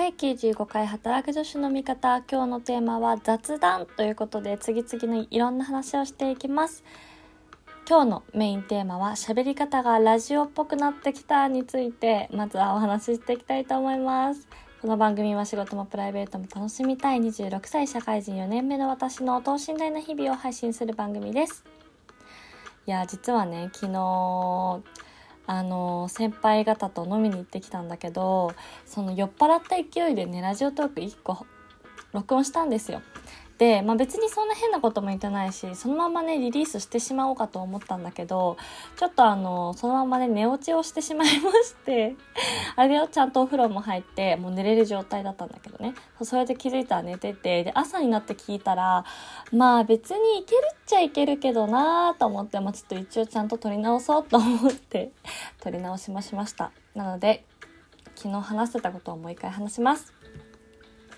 第95回働く女子の味方。今日のテーマは雑談ということで次々にいろんな話をしていきます。今日のメインテーマは喋り方がラジオっぽくなってきたについてまずはお話ししていきたいと思います。この番組は仕事もプライベートも楽しみたい26歳社会人4年目の私の等身大な日々を配信する番組です。いや実はね昨日あの先輩方と飲みに行ってきたんだけどその酔っ払った勢いでねラジオトーク1個録音したんですよ。で、まあ、別にそんな変なことも言ってないしそのままねリリースしてしまおうかと思ったんだけどちょっとあのそのままね寝落ちをしてしまいましてあれをちゃんとお風呂も入ってもう寝れる状態だったんだけどね。それで気づいたら寝ててで朝になって聞いたらまあ別にいけるっちゃいけるけどなーと思って、まあ、ちょっと一応ちゃんと撮り直そうと思って撮り直しもしました。なので昨日話してたことをもう一回話します。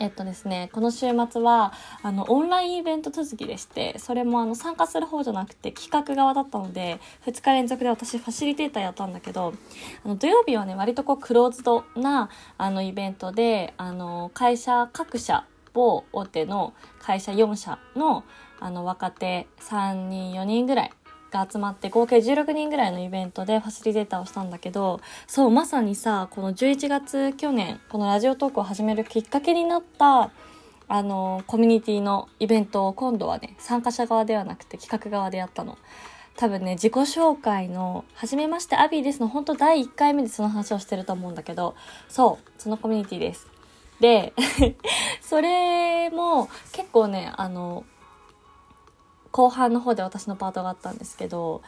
えっとですね、この週末は、あの、オンラインイベント続きでして、それもあの、参加する方じゃなくて企画側だったので、2日連続で私ファシリテーターやったんだけど、あの、土曜日はね、割とこう、クローズドな、あの、イベントで、あの、会社各社、某大手の会社4社の、あの、若手3人、4人ぐらいが集まって合計16人ぐらいのイベントでファシリテーターをしたんだけどそうまさにさこの11月去年このラジオトークを始めるきっかけになったあのコミュニティのイベントを今度はね参加者側ではなくて企画側でやったの。多分ね自己紹介の「はじめましてアビーです」の本当第1回目でその話をしてると思うんだけどそうそのコミュニティです。で それも結構ねあの後半の方で私のパートがあったんですけど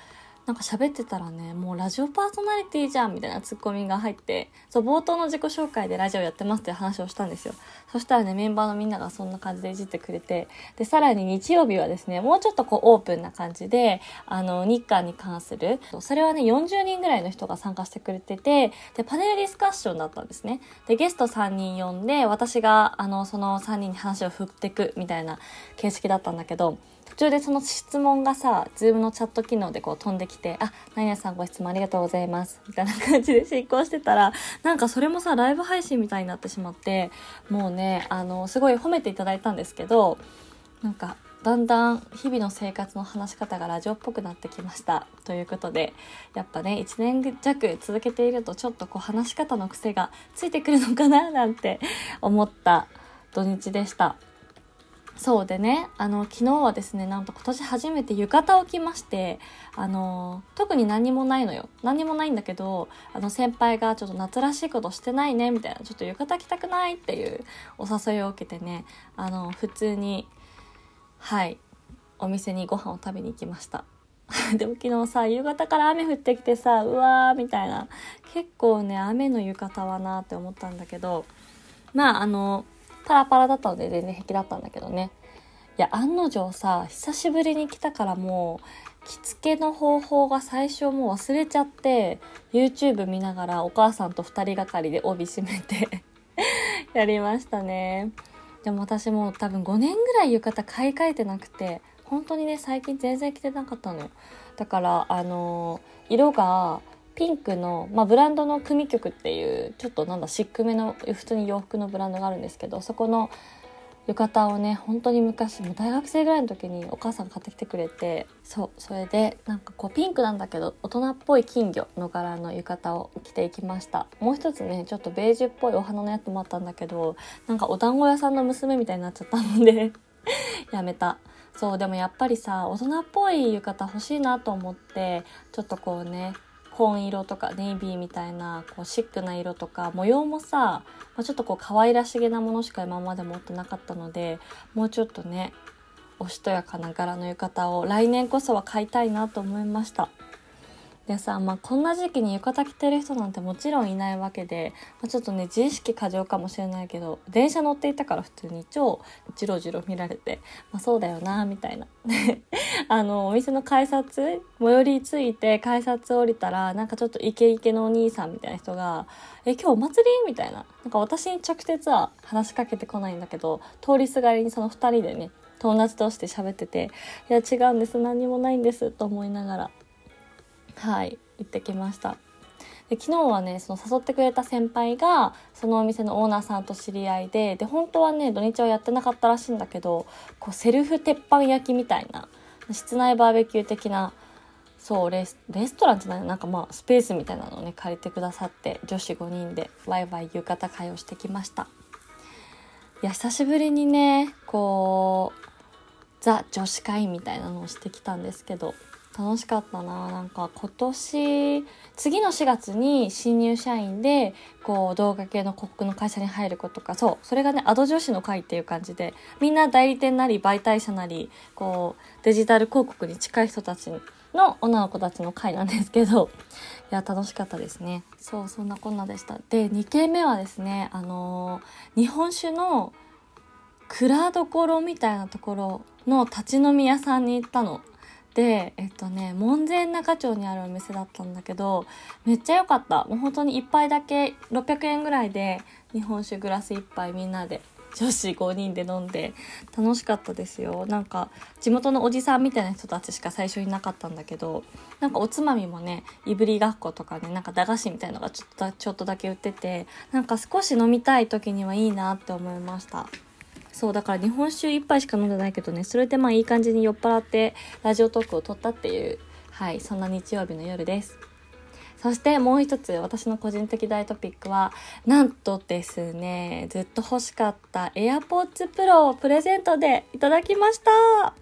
なんか喋ってたらね、もうラジオパーソナリティじゃんみたいなツッコミが入って、そう、冒頭の自己紹介でラジオやってますって話をしたんですよ。そしたらね、メンバーのみんながそんな感じでいじってくれて、で、さらに日曜日はですね、もうちょっとこうオープンな感じで、あの、日韓に関する、それはね、40人ぐらいの人が参加してくれてて、で、パネルディスカッションだったんですね。で、ゲスト3人呼んで、私が、あの、その3人に話を振ってくみたいな形式だったんだけど、途中でその質問がさ、ズームのチャット機能でこう飛んできて、あ、何々さんご質問ありがとうございます。みたいな感じで進行してたら、なんかそれもさ、ライブ配信みたいになってしまって、もうね、あの、すごい褒めていただいたんですけど、なんか、だんだん日々の生活の話し方がラジオっぽくなってきました。ということで、やっぱね、1年弱続けているとちょっとこう話し方の癖がついてくるのかななんて思った土日でした。そうでね、あの、昨日はですね、なんと今年初めて浴衣を着まして、あの、特に何もないのよ。何もないんだけど、あの、先輩がちょっと夏らしいことしてないね、みたいな、ちょっと浴衣着たくないっていうお誘いを受けてね、あの、普通に、はい、お店にご飯を食べに行きました。でも昨日さ、夕方から雨降ってきてさ、うわーみたいな、結構ね、雨の浴衣はなって思ったんだけど、まあ、あの、パラパラだったので全然平気だったんだけどね。いや、案の定さ、久しぶりに来たからもう、着付けの方法が最初もう忘れちゃって、YouTube 見ながらお母さんと2人がかりで帯締めて やりましたね。でも私も多分5年ぐらい浴衣買い替えてなくて、本当にね、最近全然着てなかったのよ。だから、あのー、色が、ピンクの、まあ、ブランドの組曲っていうちょっとなんだシックめの普通に洋服のブランドがあるんですけどそこの浴衣をね本当に昔もう大学生ぐらいの時にお母さんが買ってきてくれてそうそれでなんかこうピンクなんだけど大人っぽい金魚の柄の浴衣を着ていきました。もう一つねちょっとベージュっぽいお花のやつもあったんだけどなんかお団子屋さんの娘みたいになっちゃったので やめた。そうでもやっぱりさ大人っぽい浴衣欲しいなと思ってちょっとこうね紺色とかネイビーみたいなこうシックな色とか模様もさ、まあ、ちょっとこう可愛らしげなものしか今まで持ってなかったのでもうちょっとねおしとやかな柄の浴衣を来年こそは買いたいなと思いました。でさ、まあ、こんな時期に浴衣着てる人なんてもちろんいないわけで、まあ、ちょっとね自意識過剰かもしれないけど電車乗っていたから普通に超ジロジロ見られて、まあ、そうだよなみたいな。あのお店の改札最寄り着いて改札降りたらなんかちょっとイケイケのお兄さんみたいな人が「え今日お祭り?」みたいな。なんか私に直接は話しかけてこないんだけど通りすがりにその2人でね友達として喋ってて「いや違うんです。何もないんです」と思いながら。はい行ってきました。で昨日はねその誘ってくれた先輩がそのお店のオーナーさんと知り合いでで本当はね土日はやってなかったらしいんだけどこうセルフ鉄板焼きみたいな室内バーベキュー的なそうレストランじゃないなんかまあスペースみたいなのをね借りてくださって女子5人でワイワイ浴衣会をしてきました。いや久しぶりにねこうザ女子会みたいなのをしてきたんですけど楽しかったな。なんか今年次の4月に新入社員でこう動画系の広告の会社に入る子とかそうそれがねアド女子の会っていう感じでみんな代理店なり媒体者なりこうデジタル広告に近い人たちの女の子たちの会なんですけどいや楽しかったですね。そうそんなこんなでした。で2軒目はですねあのー、日本酒の蔵どころみたいなところの立ち飲み屋さんに行ったの。でえっとね門前仲町にあるお店だったんだけどめっちゃ良かった。もう本当に1杯だけ600円ぐらいで日本酒グラス1杯みんなで女子5人で飲んで楽しかったですよ。なんか地元のおじさんみたいな人たちしか最初いなかったんだけどなんかおつまみもねいぶりがっことかねなんか駄菓子みたいのがちょっとちょっとだけ売っててなんか少し飲みたい時にはいいなって思いました。そうだから日本酒1杯しか飲んでないけどねそれでまあいい感じに酔っ払ってラジオトークを撮ったっていうはいそんな日曜日の夜です。そしてもう一つ私の個人的大トピックはなんとですねずっと欲しかった AirPods Pro をプレゼントでいただきました。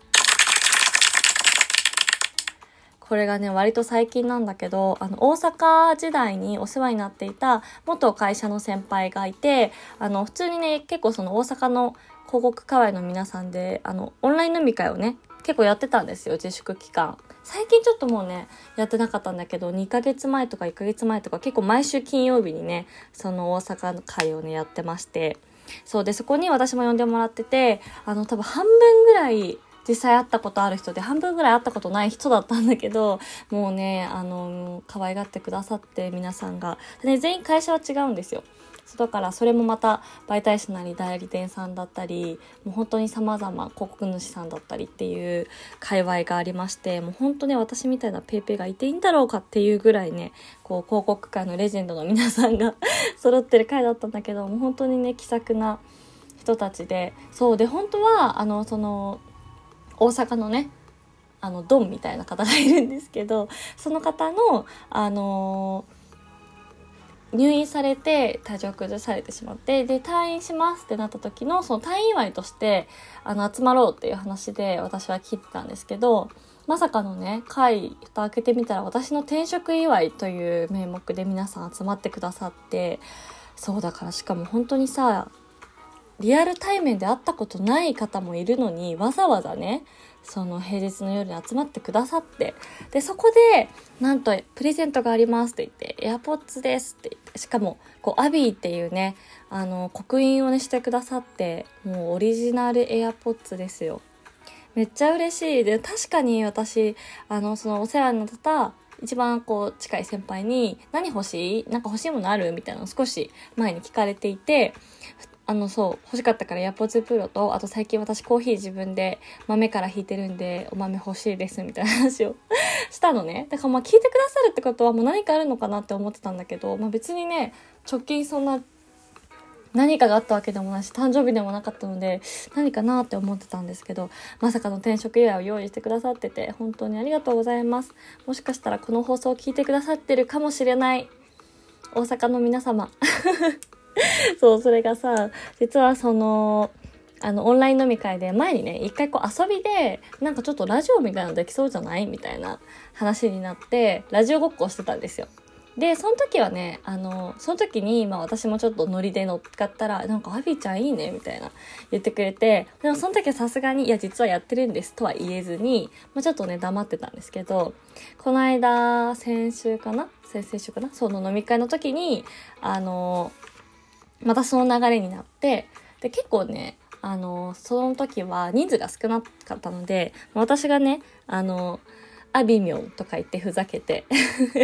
これがね割と最近なんだけどあの大阪時代にお世話になっていた元会社の先輩がいてあの普通にね結構その大阪の広告界隈の皆さんで、あの、オンライン飲み会をね、結構やってたんですよ、自粛期間。最近ちょっともうね、やってなかったんだけど、2ヶ月前とか1ヶ月前とか結構毎週金曜日にね、その大阪の会をね、やってまして、そうで、そこに私も呼んでもらってて、あの、多分半分ぐらい、実際会ったことある人で半分ぐらい会ったことない人だったんだけどもうねあの可愛がってくださって皆さんが。で、ね、全員会社は違うんですよ。だからそれもまた媒体者なり代理店さんだったりもう本当に様々広告主さんだったりっていう界隈がありましてもう本当ね私みたいな paypay がいていいんだろうかっていうぐらいねこう広告界のレジェンドの皆さんが 揃ってる回だったんだけどもう本当にね気さくな人たちでそうで本当はあのその大阪のねあのドンみたいな方がいるんですけどその方のあのー入院されて体調崩されてしまってで退院しますってなった時のその退院祝いとしてあの集まろうっていう話で私は聞いてたんですけどまさかのね会蓋開けてみたら私の転職祝いという名目で皆さん集まってくださってそうだからしかも本当にさリアル対面で会ったことない方もいるのにわざわざねその平日の夜に集まってくださって、で、そこで、なんと、プレゼントがありますって言って、エアポッツですって言って、しかも、こう、アビーっていうね、あの、刻印をね、してくださって、もうオリジナルエアポッツですよ。めっちゃ嬉しい。で、確かに私、あの、そのお世話になった一番こう近い先輩に何欲しい？なんか欲しいものある？みたいなのを少し前に聞かれていて、あの、そう、欲しかったからヤポツプロと、あと最近私コーヒー自分で豆から引いてるんで、お豆欲しいです、みたいな話を したのね。だからまあ聞いてくださるってことはもう何かあるのかなって思ってたんだけど、まあ別にね、直近そんな何かがあったわけでもないし、誕生日でもなかったので、何かなって思ってたんですけど、まさかの転職祝いを用意してくださってて、本当にありがとうございます。もしかしたらこの放送を聞いてくださってるかもしれない、大阪の皆様。そう、それがさ、実はその、あの、オンライン飲み会で前にね、一回こう遊びで、なんかちょっとラジオみたいなのできそうじゃない？みたいな話になって、ラジオごっこしてたんですよ。で、その時はね、あの、その時に、まあ私もちょっとノリで乗っかったら、なんかアビーちゃんいいね？みたいな言ってくれて、でもその時はさすがに、いや実はやってるんですとは言えずに、まあちょっとね、黙ってたんですけど、この間、先週かな？先々週かな？その飲み会の時に、あの、またその流れになって、で、結構ね、あの、その時は人数が少なかったので、私がね、あの、アビミョンとか言ってふざけて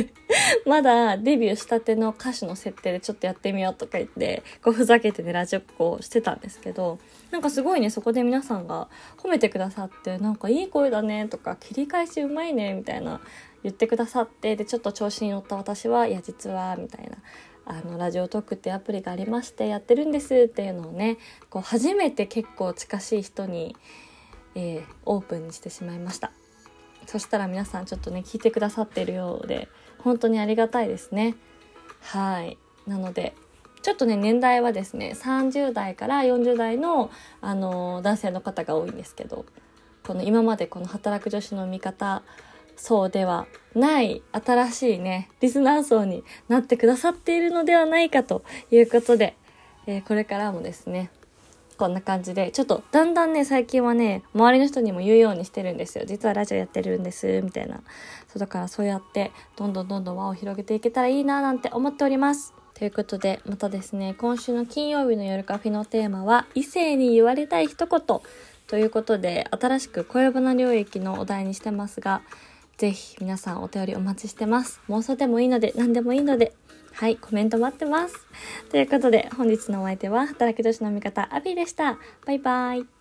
まだデビューしたての歌手の設定でちょっとやってみようとか言ってこうふざけてねラジオっ子してたんですけどなんかすごいねそこで皆さんが褒めてくださってなんかいい声だねとか切り返しうまいねみたいな言ってくださってでちょっと調子に乗った私はいや実はみたいな。あのラジオトークってアプリがありましてやってるんですっていうのをねこう初めて結構近しい人に、えー、オープンにしてしまいました。そしたら皆さんちょっとね聞いてくださってるようで本当にありがたいですね。はい。なのでちょっとね年代はですね30代から40代の、あの男性の方が多いんですけどこの今までこの働く女子の味方そうではない新しいね、リスナー層になってくださっているのではないかということで、えー、これからもですね、こんな感じで、ちょっとだんだんね、最近はね、周りの人にも言うようにしてるんですよ。実はラジオやってるんです、みたいな。そうだからそうやって、どんどんどんどん輪を広げていけたらいいななんて思っております。ということで、またですね、今週の金曜日の夜カフェのテーマは、異性に言われたい一言ということで、新しく恋バナ領域のお題にしてますが、ぜひ皆さんお便りお待ちしてます。妄想でもいいので、何でもいいので、はい、コメント待ってます。ということで、本日のお相手は、働き女子の味方、アビーでした。バイバイ。